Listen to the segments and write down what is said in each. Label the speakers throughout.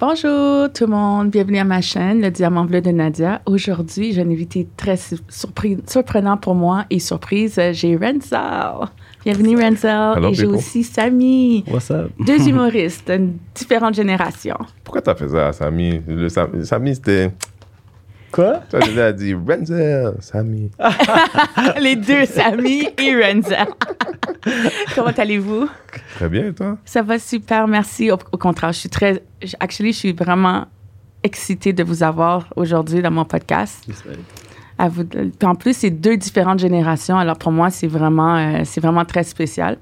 Speaker 1: Bonjour tout le monde, bienvenue à ma chaîne, le Diamant Bleu de Nadia. Aujourd'hui, j'ai un invité très surpris, surprenant pour moi et surprise, j'ai Renzel. Bienvenue Renzel. et j'ai aussi Samy.
Speaker 2: What's up?
Speaker 1: Deux humoristes, une différente génération.
Speaker 3: Pourquoi t'as fait ça, Samy? Le Samy, c'était...
Speaker 2: Quoi?
Speaker 3: Tu as dit Renzel, Samy.
Speaker 1: Les deux, Samy et Renzel. Comment allez-vous?
Speaker 3: Très bien, toi?
Speaker 1: Ça va super, merci. Au, contraire, je suis très. Actually, je suis vraiment excitée de vous avoir aujourd'hui dans mon podcast. À vous, en plus, c'est deux différentes générations. Alors pour moi, c'est vraiment, euh, c'est vraiment très spécial.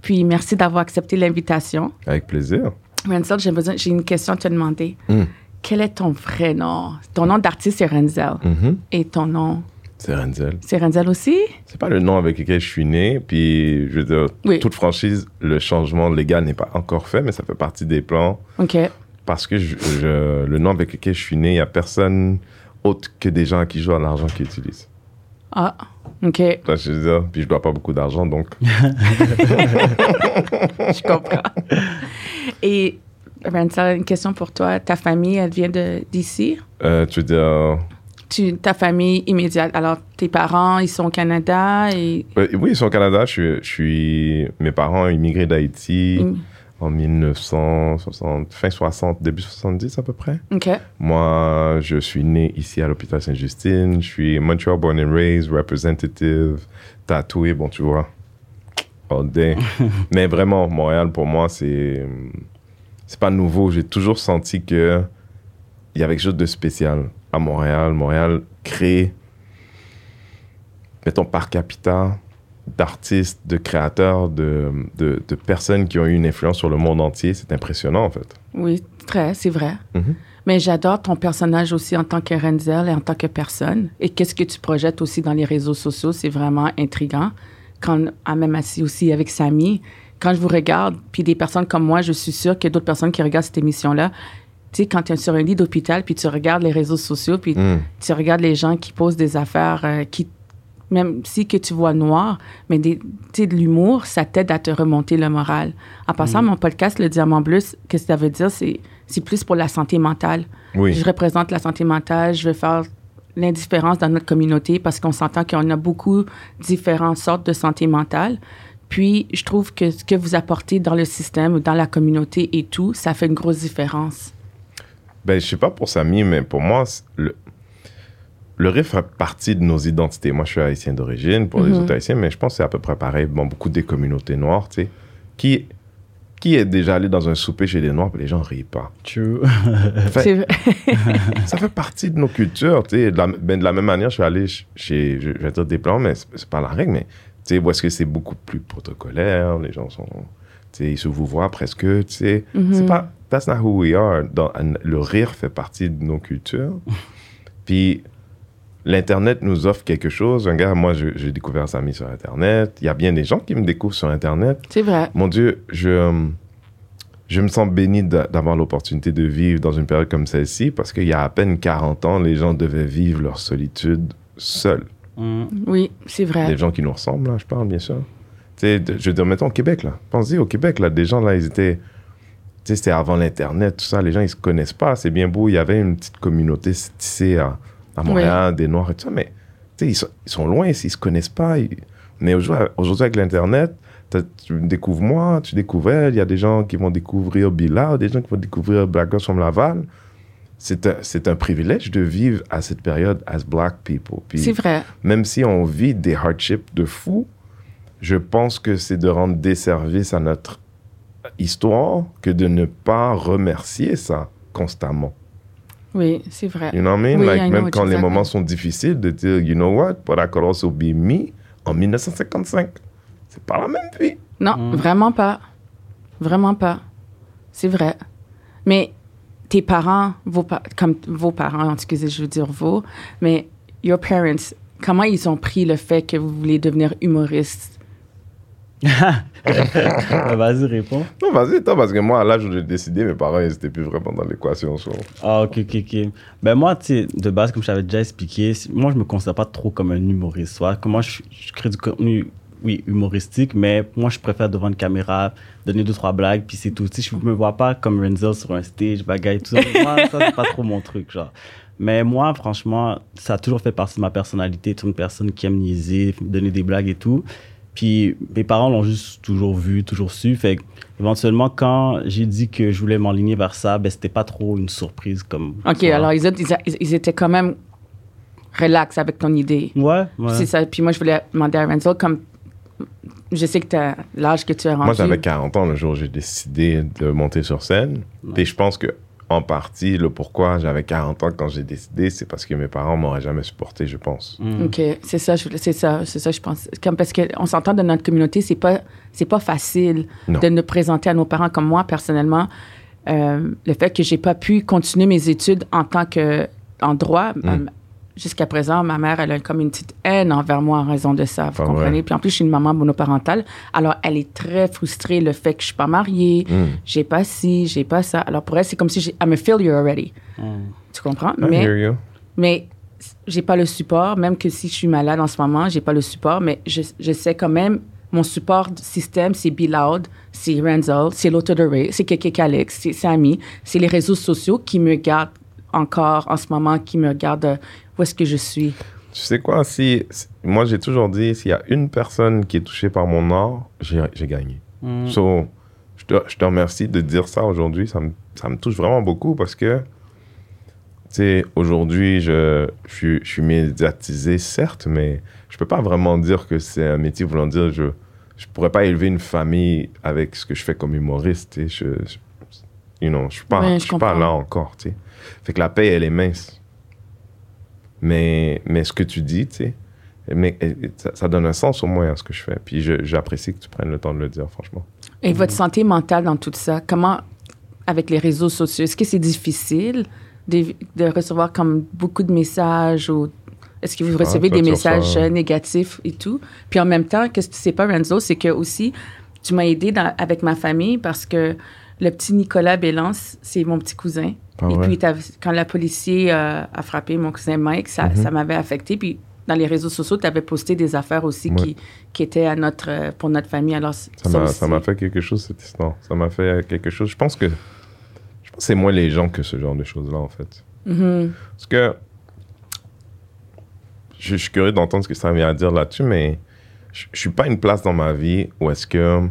Speaker 1: Puis merci d'avoir accepté l'invitation.
Speaker 3: Avec plaisir.
Speaker 1: Renzel, j'ai, besoin, j'ai une question à te demander. Hmm quel est ton vrai nom? Ton nom d'artiste, c'est Renzel.
Speaker 3: Mm-hmm.
Speaker 1: Et ton nom?
Speaker 3: C'est Renzel.
Speaker 1: C'est Renzel aussi?
Speaker 3: C'est pas le nom avec lequel je suis né. Puis, je veux dire, toute franchise, le changement légal n'est pas encore fait, mais ça fait partie des plans.
Speaker 1: OK.
Speaker 3: Parce que je, le nom avec lequel je suis né, il n'y a personne autre que des gens qui jouent à l'argent qui utilisent.
Speaker 1: Ah, OK.
Speaker 3: je veux dire, puis je dois pas beaucoup d'argent, donc.
Speaker 1: je comprends. Et Renzel, une question pour toi. Ta famille, elle vient d'ici?
Speaker 3: Euh, tu veux dire...
Speaker 1: Tu, ta famille immédiate. Alors, tes parents, ils sont au Canada et...
Speaker 3: oui, ils sont au Canada. Je, suis... Mes parents ont immigré d'Haïti mm. en 1960, fin 60, début 70 à peu près.
Speaker 1: OK.
Speaker 3: Moi, je suis né ici à l'hôpital Sainte-Justine. Je suis Montreal born and raised, representative, tatoué, bon, tu vois, all day. Mais vraiment, Montréal, pour moi, c'est c'est pas nouveau. J'ai toujours senti que il y avait quelque chose de spécial à Montréal. Montréal crée, mettons, par capita, d'artistes, de créateurs, de, de, personnes qui ont eu une influence sur le monde entier. C'est impressionnant, en fait.
Speaker 1: Oui, très, c'est vrai.
Speaker 3: Mm-hmm.
Speaker 1: Mais j'adore ton personnage aussi en tant que Renzel et en tant que personne. Et qu'est-ce que tu projettes aussi dans les réseaux sociaux, c'est vraiment intriguant. Quand, à même assis aussi avec Samy, quand je vous regarde, puis des personnes comme moi, je suis sûre qu'il y a d'autres personnes qui regardent cette émission-là. Tu sais, quand tu es sur un lit d'hôpital, puis tu regardes les réseaux sociaux, puis
Speaker 3: hmm.
Speaker 1: tu regardes les gens qui posent des affaires euh, qui même si que tu vois noir, mais des, de l'humour, ça t'aide à te remonter le moral. En passant, hmm. mon podcast, Le Diamant Bleu, qu'est-ce que ça veut dire? C'est, c'est plus pour la santé mentale.
Speaker 3: Oui.
Speaker 1: Je représente la santé mentale, je veux faire l'indifférence dans notre communauté parce qu'on s'entend qu'on a beaucoup différentes sortes de santé mentale. Puis, je trouve que ce que vous apportez dans le système, dans la communauté et tout, ça fait une grosse différence.
Speaker 3: Ben, je sais pas pour Samy, mais pour moi, le, le riff fait partie de nos identités. Moi, je suis haïtien d'origine, pour les mhm. autres haïtiens, mais je pense que c'est à peu près pareil. Bon, beaucoup des communautés noires, tu sais. Qui, qui est déjà allé dans un souper chez des noirs, et les gens rient pas?
Speaker 2: True.
Speaker 3: ça fait partie de nos cultures, tu sais. De, ben, de la, même manière, je suis allé chez, je, vais dire des plans, mais c'est pas la règle, mais tu sais, où est-ce que c'est beaucoup plus protocolaire, les gens sont, tu sais, ils se vous voient presque, tu sais. C'est pas, that's not who we are. Dans, le rire fait partie de nos cultures. Puis, l'Internet nous offre quelque chose. Un gars, moi, j'ai découvert Samy sur Internet. Il y a bien des gens qui me découvrent sur Internet.
Speaker 1: C'est vrai.
Speaker 3: Mon Dieu, je, je me sens béni d'avoir l'opportunité de vivre dans une période comme celle-ci parce qu'il y a à peine 40 ans, les gens devaient vivre leur solitude seuls.
Speaker 1: Mm. Oui, c'est vrai.
Speaker 3: Des gens qui nous ressemblent, là, je parle, bien sûr. Tu sais, je veux dire, mettons au Québec, là. Pensez au Québec, là, des gens, là, ils étaient. Tu sais, c'était avant l'Internet, tout ça. Les gens, ils se connaissent pas. C'est bien beau. Il y avait une petite communauté tissée à, à Montréal, des Noirs et tout ça. Mais, tu sais, ils sont, ils sont loin, ils se connaissent pas. Mais aujourd'hui, avec l'Internet, tu découvres moi, tu découvres elle. Il y a des gens qui vont découvrir Billa, des gens qui vont découvrir Black Girls from Laval c'est un, privilège de vivre à cette période as black people.
Speaker 1: C'est vrai.
Speaker 3: Même si on vit des hardships de fou, je pense que c'est de rendre des services à notre histoire que de ne pas remercier ça constamment.
Speaker 1: Oui, c'est vrai.
Speaker 3: You know what I mean? like, même quand les moments sont difficiles, de dire, you know what, but I could also be me en 1955. C'est pas la même vie.
Speaker 1: Non, mm. vraiment pas. Vraiment pas. C'est vrai. Mais tes parents, vos, comme vos parents, excusez, je veux dire vous, mais your parents, comment ils ont pris le fait que vous voulez devenir humoriste?
Speaker 2: vas-y, réponds.
Speaker 3: Non, vas-y, toi, parce que moi, à l'âge où j'ai décidé, mes parents, ils n'étaient plus vraiment dans l'équation.
Speaker 2: Ah, ok, ok, ok. Ben, moi, tu sais, de base, comme je t'avais déjà expliqué, moi, je me considère pas trop comme un humoriste. Soit, comment je, je crée du contenu oui, humoristique, mais moi, je préfère devant une caméra, donner deux, trois blagues, puis c'est tout. Sais, je me vois pas comme Renzel sur un stage, bagaille, tout ça. moi, ça, c'est pas trop mon truc, genre. Mais moi, franchement, ça a toujours fait partie de ma personnalité, être une personne qui aime niaiser, donner des blagues et tout. Puis mes parents l'ont juste toujours vu, toujours su. Fait éventuellement, quand j'ai dit que je voulais m'enligner vers ça, ben, c'était pas trop une surprise comme.
Speaker 1: OK, alors ils, étaient- ils, étaient quand même relax avec ton idée.
Speaker 2: Ouais, ouais.
Speaker 1: C'est ça. Puis moi, je voulais demander à Renzo, comme je sais que tu as l'âge que tu as rendu.
Speaker 3: Moi, j'avais 40 ans le jour où j'ai décidé de monter sur scène. Et je pense que, en partie, le pourquoi j'avais 40 ans quand j'ai décidé, c'est parce que mes parents m'auraient jamais supporté, je pense.
Speaker 2: Mm.
Speaker 1: OK, c'est ça, je- c'est ça, c'est ça, je pense. Comme parce qu'on s'entend de notre communauté, c'est pas, c'est pas facile
Speaker 3: Non.
Speaker 1: de nous présenter à nos parents comme moi, personnellement. Euh, le fait que j'ai pas pu continuer mes études en tant que en droit,
Speaker 3: Mm.
Speaker 1: Jusqu'à présent, ma mère, elle a comme une petite haine envers moi en raison de ça, vous
Speaker 3: Ah
Speaker 1: comprenez?
Speaker 3: ouais.
Speaker 1: Puis en plus, je suis une maman monoparentale. Alors, elle est très frustrée le fait que je suis pas mariée,
Speaker 3: Mm.
Speaker 1: j'ai pas ci, j'ai pas ça. Alors, pour elle, c'est comme si j'ai, I'm a failure already.
Speaker 2: Mm.
Speaker 1: Tu comprends?
Speaker 3: I hear you.
Speaker 1: Mais j'ai pas le support, même que si je suis malade en ce moment, j'ai pas le support, mais je, je sais quand même, mon support système, c'est Be Loud, c'est Renzel, c'est Lotto de Ray, c'est Keke Calix, c'est Samy, c'est les réseaux sociaux qui me gardent encore en ce moment, qui me gardent euh, où est-ce que je suis.
Speaker 3: Tu sais quoi, si, si- moi j'ai toujours dit, s'il y a une personne qui est touchée par mon art, j'ai gagné.
Speaker 2: Mm.
Speaker 3: So, je te, je te remercie de dire ça aujourd'hui. Ça me, ça me touche vraiment beaucoup parce que, tu sais, aujourd'hui, je, je, suis- je suis médiatisé, certes, mais je peux pas vraiment dire que c'est un métier voulant dire je je pourrais pas élever une famille avec ce que je fais comme humoriste. tu sais. Je, je, you know, je suis pas,
Speaker 1: Ouais, je
Speaker 3: je suis pas là encore. tu sais. Fait que la paix, elle est mince. Mais, mais ce que tu dis, tu sais, mais ça, ça donne un sens au moins à ce que je fais. Puis j'apprécie que tu prennes le temps de le dire, franchement.
Speaker 1: Et votre santé mentale dans tout ça, comment, avec les réseaux sociaux, est-ce que c'est difficile de, de recevoir comme beaucoup de messages ou est-ce que vous
Speaker 3: Ah,
Speaker 1: recevez
Speaker 3: toi,
Speaker 1: des messages
Speaker 3: reçois-
Speaker 1: euh, négatifs et tout? Puis en même temps, qu'est-ce que tu sais pas, Renzo, c'est que aussi, tu m'as aidé dans- avec ma famille parce que le petit Nicolas Bélance, c'est mon petit cousin.
Speaker 3: Ah
Speaker 1: et puis, quand la policier euh, a frappé mon cousin Mike, ça,
Speaker 3: Mhm.
Speaker 1: ça m'avait affecté. Puis dans les réseaux sociaux, tu avais posté des affaires aussi
Speaker 3: Ouais.
Speaker 1: qui, qui étaient à notre, euh, pour notre famille. Alors,
Speaker 3: Ça m'a, fait quelque chose, cette histoire. Ça m'a fait quelque chose. Je pense que, je pense que c'est moins les gens que ce genre de choses-là, en fait.
Speaker 1: Mhm.
Speaker 3: Parce que, je, je suis curieux d'entendre ce que ça vient à dire là-dessus, mais je, je suis pas à une place dans ma vie où est-ce que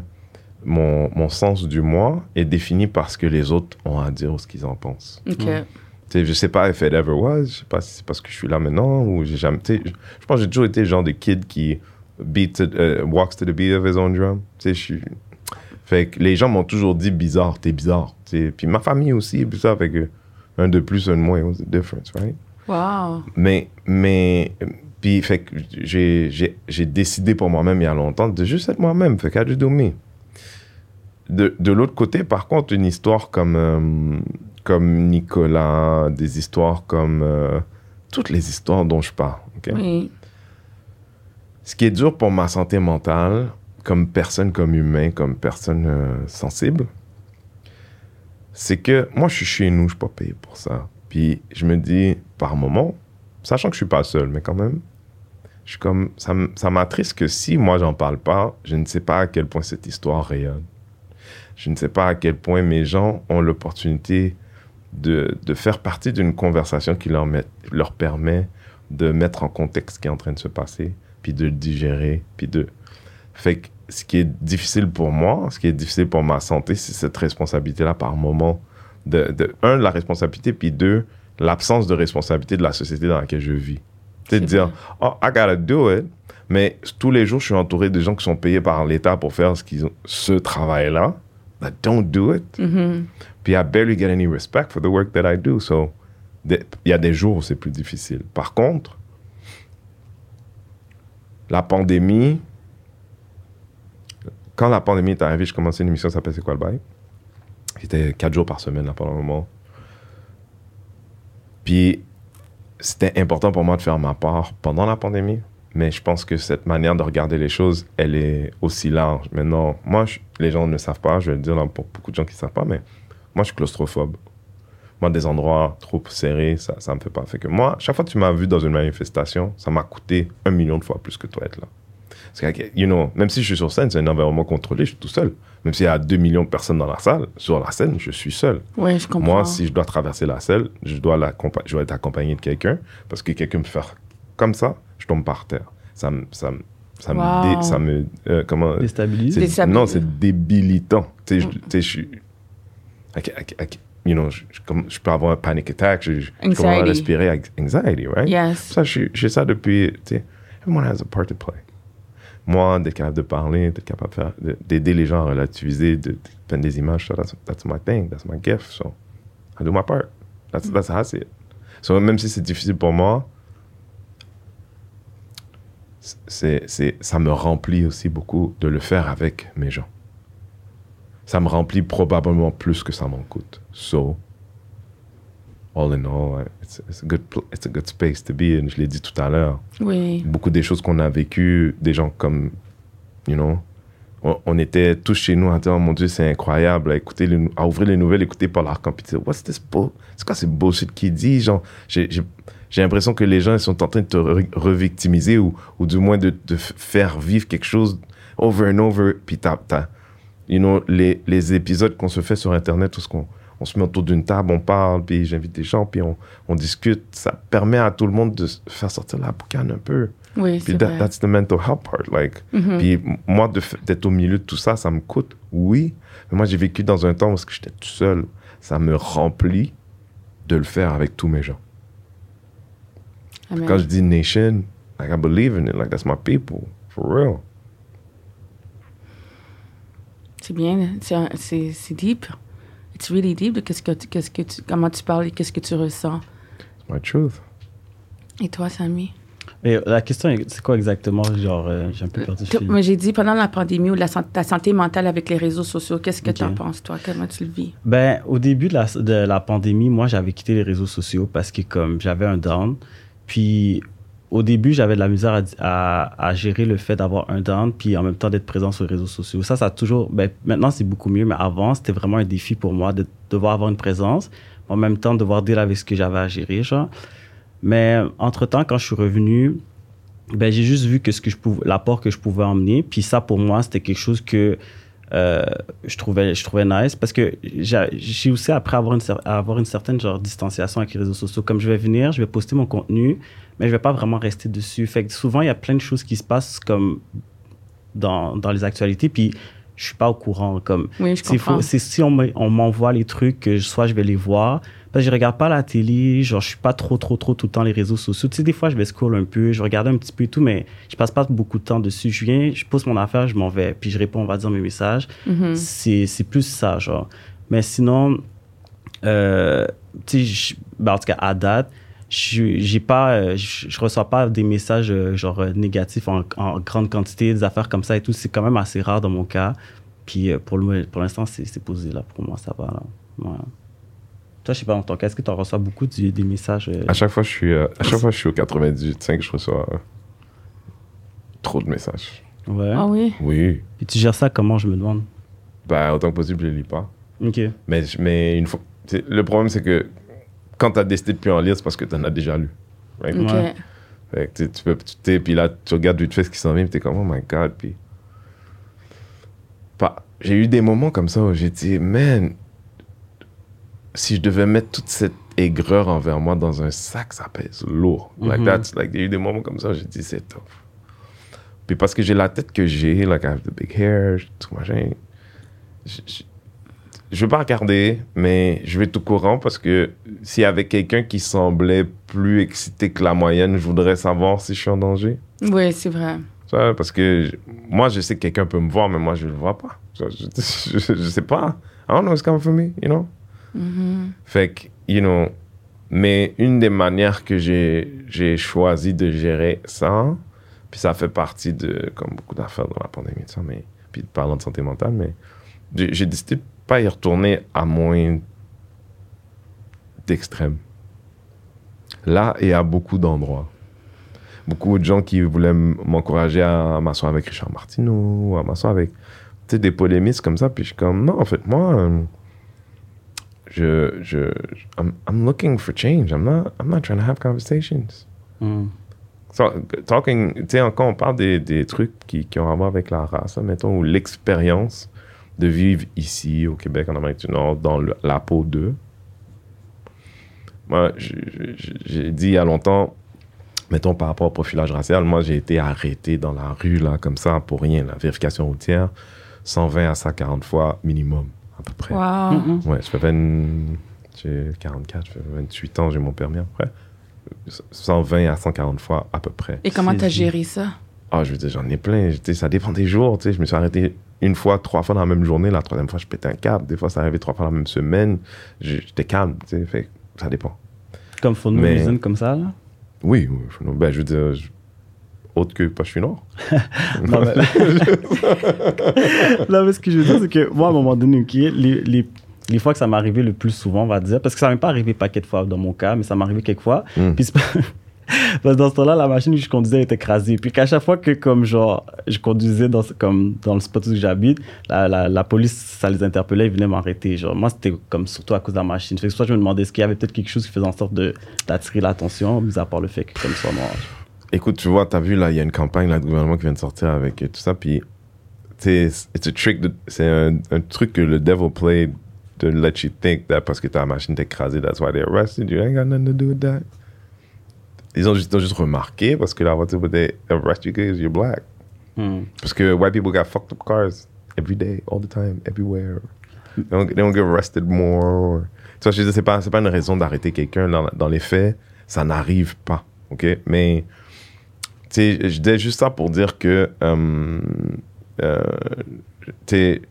Speaker 3: mon, mon sens du moi est défini par ce que les autres ont à dire ou ce qu'ils en pensent.
Speaker 1: OK.
Speaker 3: Tu sais, je sais pas if it ever was, je sais pas si c'est parce que je suis là maintenant ou j'ai jamais. Je, je pense que j'ai toujours été le genre de kid qui beat to- euh, walks to the beat of his own drum. Je suis. Fait que les gens m'ont toujours dit bizarre, t'es bizarre. Puis ma famille aussi, puis ça, fait que un de plus, un de moins, what's the difference, right?
Speaker 1: Wow.
Speaker 3: Mais, mais, puis, fait que j'ai, j'ai, j'ai décidé pour moi-même il y a longtemps de juste être moi-même. Fait qu'à do me. De, de l'autre côté, par contre, une histoire comme, euh, comme Nicolas, des histoires comme euh, toutes les histoires dont je parle. ok?
Speaker 1: Oui.
Speaker 3: Ce qui est dur pour ma santé mentale, comme personne, comme humain, comme personne euh, sensible, c'est que moi, je suis chez nous, je suis pas payé pour ça. Puis je me dis, par moment, sachant que je suis pas seul, mais quand même, je suis comme, ça, ça m'attriste que si moi, j'en parle pas, je ne sais pas à quel point cette histoire rayonne. Je ne sais pas à quel point mes gens ont l'opportunité de, de faire partie d'une conversation qui leur, met- leur permet de mettre en contexte ce qui est en train de se passer, puis de le digérer, puis de... Fait que ce qui est difficile pour moi, ce qui est difficile pour ma santé, c'est cette responsabilité-là par moment. De, de, un, la responsabilité, puis deux, l'absence de responsabilité de la société dans laquelle je vis. C'est de dire, oh, I gotta do it, mais tous les jours, je suis entouré de gens qui sont payés par l'État pour faire ce, ont, ce travail-là. That don't do it.
Speaker 1: Mhm.
Speaker 3: Puis I barely get any respect for the work that I do. So, il y a des jours où c'est plus difficile. Par contre, la pandémie, quand la pandémie est arrivée, je commençais une émission qui s'appelle C'est quoi le bail? C'était quatre jours par semaine là, pendant un moment. Puis c'était important pour moi de faire ma part pendant la pandémie. Mais je pense que cette manière de regarder les choses, elle est aussi large. Maintenant, moi, je- les gens ne savent pas, je vais le dire là, pour beaucoup de gens qui ne savent pas, mais moi, je suis claustrophobe. Moi, des endroits trop serrés, ça ne me fait pas. Fait que moi, chaque fois que tu m'as vu dans une manifestation, ça m'a coûté un million de fois plus que toi être là. Parce que, you know, même si je suis sur scène, c'est un environnement contrôlé, je suis tout seul. Même s'il y a 2 millions de personnes dans la salle, sur la scène, je suis seul.
Speaker 1: Oui, je comprends.
Speaker 3: Moi, si je dois traverser la salle, je dois, je dois être accompagné de quelqu'un parce que quelqu'un me fait comme ça, je tombe par terre. Ça me. Ça me ça me, dé- ça me euh, comment
Speaker 2: Déstabilise.
Speaker 3: non c'est débilitant. Tu sais je- tu sais, je suis you know je, je- comme, je peux avoir un panic attack je, je, je commence à respirer avec anxiety right?
Speaker 1: Yes.
Speaker 3: ça je suis- j'ai ça depuis tu sais everyone has a part to play. Moi d'être capable de parler d'être capable d'aider les gens à relativiser de, de peindre des images ça, that's, that's my thing that's my gift so I do my part. That's, that's how I see it. So même si c'est difficile pour moi c'est, c'est, ça me remplit aussi beaucoup de le faire avec mes gens. Ça me remplit probablement plus que ça m'en coûte. So, all in all, it's, it's, a, good, it's a good space to be in. Je l'ai dit tout à l'heure.
Speaker 1: Oui.
Speaker 3: Beaucoup des choses qu'on a vécues, des gens comme, you know, on, on était tous chez nous à dire, oh mon Dieu, c'est incroyable, à, écouter les, à ouvrir les nouvelles, écouter Paul Arcand, puis dire, what's this bull? C'est quoi ce bullshit qu'il dit? Genre, j'ai, j'ai, j'ai l'impression que les gens ils sont en train de te re- revictimiser ou, ou du moins de te faire vivre quelque chose over and over. Puis t'as, t'as- you know, les, les épisodes qu'on se fait sur Internet, tout ce qu'on on se met autour d'une table, on parle, puis j'invite des gens, puis on, on discute. Ça permet à tout le monde de faire sortir la boucane un peu.
Speaker 1: Oui,
Speaker 3: Puis
Speaker 1: c'est
Speaker 3: that-
Speaker 1: vrai.
Speaker 3: that's the mental health part. Like,
Speaker 1: Mhm.
Speaker 3: Puis moi, d'être au milieu de tout ça, ça me coûte, oui. Mais moi, j'ai vécu dans un temps où j'étais tout seul. Ça me remplit de le faire avec tous mes gens.
Speaker 1: Amen.
Speaker 3: Quand je dis nation, like I believe in it. Like that's my people, for real.
Speaker 1: C'est bien, c'est un- c'est deep. It's really deep de qu'est-ce que, tu- qu'est-ce que tu, comment tu parles et qu'est-ce que tu ressens.
Speaker 3: It's my truth.
Speaker 1: Et toi, Samy?
Speaker 2: Mais la question, est- c'est quoi exactement? Genre, euh, j'ai un peu perdu.
Speaker 1: Moi, j'ai dit pendant la pandémie ou la, ta santé mentale avec les réseaux sociaux, qu'est-ce que tu en penses, toi? Comment tu le vis?
Speaker 2: Ben, au début de la, de la pandémie, moi, j'avais quitté les réseaux sociaux parce que comme j'avais un down. Puis, au début, j'avais de la misère à, à, gérer le fait d'avoir un down, puis en même temps d'être présent sur les réseaux sociaux. Ça, ça a toujours... Ben, maintenant, c'est beaucoup mieux, mais avant, c'était vraiment un défi pour moi de devoir avoir une présence, en même temps, devoir dealer avec ce que j'avais à gérer, genre. Mais entre-temps, quand je suis revenu, ben, j'ai juste vu que ce que je pouvais, l'apport que je pouvais emmener. Puis ça, pour moi, c'était quelque chose que euh, je, trouvais, je trouvais nice parce que j'ai aussi appris à avoir une, avoir une certaine genre distanciation avec les réseaux sociaux. Comme je vais venir, je vais poster mon contenu, mais je vais pas vraiment rester dessus. Fait que souvent, il y a plein de choses qui se passent comme dans, dans les actualités, puis je suis pas au courant. Comme
Speaker 1: Oui, je
Speaker 2: c'est
Speaker 1: comprends.
Speaker 2: faux- c'est si on me- on m'envoie les trucs, que soit je vais les voir. Parce que je regarde pas la télé, genre je suis pas trop, trop, trop tout le temps les réseaux sociaux. Tu sais, des fois je vais scroll un peu, je regarde un petit peu et tout, mais je passe pas beaucoup de temps dessus. Je viens, je pose mon affaire, je m'en vais, puis je réponds, on va dire mes messages.
Speaker 1: Mhm.
Speaker 2: C'est c'est plus ça, genre. Mais sinon, euh, tu sais, ben, en tout cas à date, je j'ai pas, euh, je je reçois pas des messages euh, genre euh, négatifs en, en grande quantité, des affaires comme ça et tout. C'est quand même assez rare dans mon cas. Puis pour le- pour l'instant, c'est posé là. Pour moi, ça va là. Ouais. Toi, je sais pas, dans ton cas, est-ce que tu en reçois beaucoup des messages euh,
Speaker 3: À chaque fois, je suis, euh, à chaque fois, je suis au 98.5, je reçois euh, trop de messages.
Speaker 2: Ouais.
Speaker 1: Ah oui?
Speaker 3: Oui.
Speaker 2: Et tu gères ça comment, je me demande?
Speaker 3: Ben, autant que possible, je les lis pas.
Speaker 2: Ok.
Speaker 3: Mais, mais une fois, le problème, c'est que quand tu as décidé de plus en lire, c'est parce que tu en as déjà lu. right?
Speaker 1: OK.
Speaker 2: Ouais.
Speaker 3: Fait que tu, peux, tu t'es- puis là, tu regardes vite fait ce qui s'en vient, puis t'es comme, oh my god, puis. Pas- J'ai eu des moments comme ça où j'ai dit, man, si je devais mettre toute cette aigreur envers moi dans un sac, ça pèse lourd. Like
Speaker 2: Mhm.
Speaker 3: that's, like, il y a eu des moments comme ça où j'ai dit, c'est tough. Puis parce que j'ai la tête que j'ai, like I have the big hair, tout machin, je, veux pas regarder, mais je vais au courant parce que s'il y avait quelqu'un qui semblait plus excité que la moyenne, je voudrais savoir si je suis en danger.
Speaker 1: Oui, c'est vrai.
Speaker 3: Parce que je- moi, je sais que quelqu'un peut me voir, mais moi, je le vois pas. Je, je, je- je sais pas. I don't know what's coming for me, you know?
Speaker 1: Mhm.
Speaker 3: Fait que, you know, mais une des manières que j'ai choisi de gérer ça, puis ça fait partie de, comme beaucoup d'affaires dans la pandémie, ça, mais, puis parlant de santé mentale, mais j'ai j'ai décidé de pas y retourner à moins d'extrêmes. Là et à beaucoup d'endroits. Beaucoup de gens qui voulaient m'encourager à m'asseoir avec Richard Martineau, à m'asseoir avec des polémistes comme ça, puis je suis comme, non, en fait, moi... euh, je, je, I'm, I'm looking for change. I'm not, I'm not trying to have conversations.
Speaker 2: Hmm.
Speaker 3: So, talking, tu sais, quand on parle des, des trucs qui, qui ont à voir avec la race, mettons, ou l'expérience de vivre ici, au Québec, en Amérique du Nord, dans le- la peau d'eux. Moi, j'ai dit il y a longtemps, mettons par rapport au profilage racial, moi j'ai été arrêté dans la rue, là, comme ça, pour rien. La vérification routière, 120 à 140 fois minimum, à peu près.
Speaker 1: Wow.
Speaker 2: Mhm.
Speaker 3: Ouais, je fais 20... J'ai 44, je fais 28 ans, j'ai mon permis après. 120 à 140 fois à peu près.
Speaker 1: Et comment t'as géré ça?
Speaker 3: Ah, je veux dire, j'en ai plein. Ça dépend des jours. Tu sais, je me suis arrêté une fois, trois fois dans la même journée. La troisième fois, je pétais un câble. Des fois, ça arrivait trois fois dans la même semaine. Je- J'étais calme. Tu sais, fait ça dépend.
Speaker 2: Comme for no
Speaker 3: Mais-
Speaker 2: reason, comme ça, là?
Speaker 3: Oui, Ben, je veux dire, je- autre que pas je suis nord.
Speaker 2: Non, mais... non, mais ce que je veux dire, c'est que moi, à un moment donné, ok, les, les, les fois que ça m'est arrivé le plus souvent, on va dire, parce que ça m'est pas arrivé paquet de fois dans mon cas, mais ça m'est arrivé quelques fois.
Speaker 3: Mm.
Speaker 2: Puis parce que dans ce temps-là, la machine que je conduisais était écrasée. Puis qu'à chaque fois que, comme genre, je conduisais dans, comme, dans le spot où j'habite, la, la, police, ça les interpellait, ils venaient m'arrêter. Moi, c'était comme surtout à cause de la machine. Fait que soit je me demandais est-ce qu'il y avait peut-être quelque chose qui faisait en sorte de- d'attirer l'attention, mis à part le fait que comme ça, noir.
Speaker 3: Écoute, tu vois, t'as vu, là, il y a une campagne, là, du gouvernement qui vient de sortir avec tout ça. Puis, de- C'est un, un truc que le devil played to let you think that parce que ta machine t'est écrasée, that's why they arrested you. Ain't got nothing to do with that. Ils ont juste, ils ont juste remarqué parce que la voiture, they arrest you because you're black.
Speaker 2: Hmm.
Speaker 3: Parce que white people got fucked up cars every day, all the time, everywhere. They don't, they don't get arrested more. or- Tu vois, je dire, c'est pas, pas une raison d'arrêter quelqu'un. Dans, dans les faits, ça n'arrive pas. OK? Mais, tu sais, je disais juste ça pour dire que, euh, euh, tu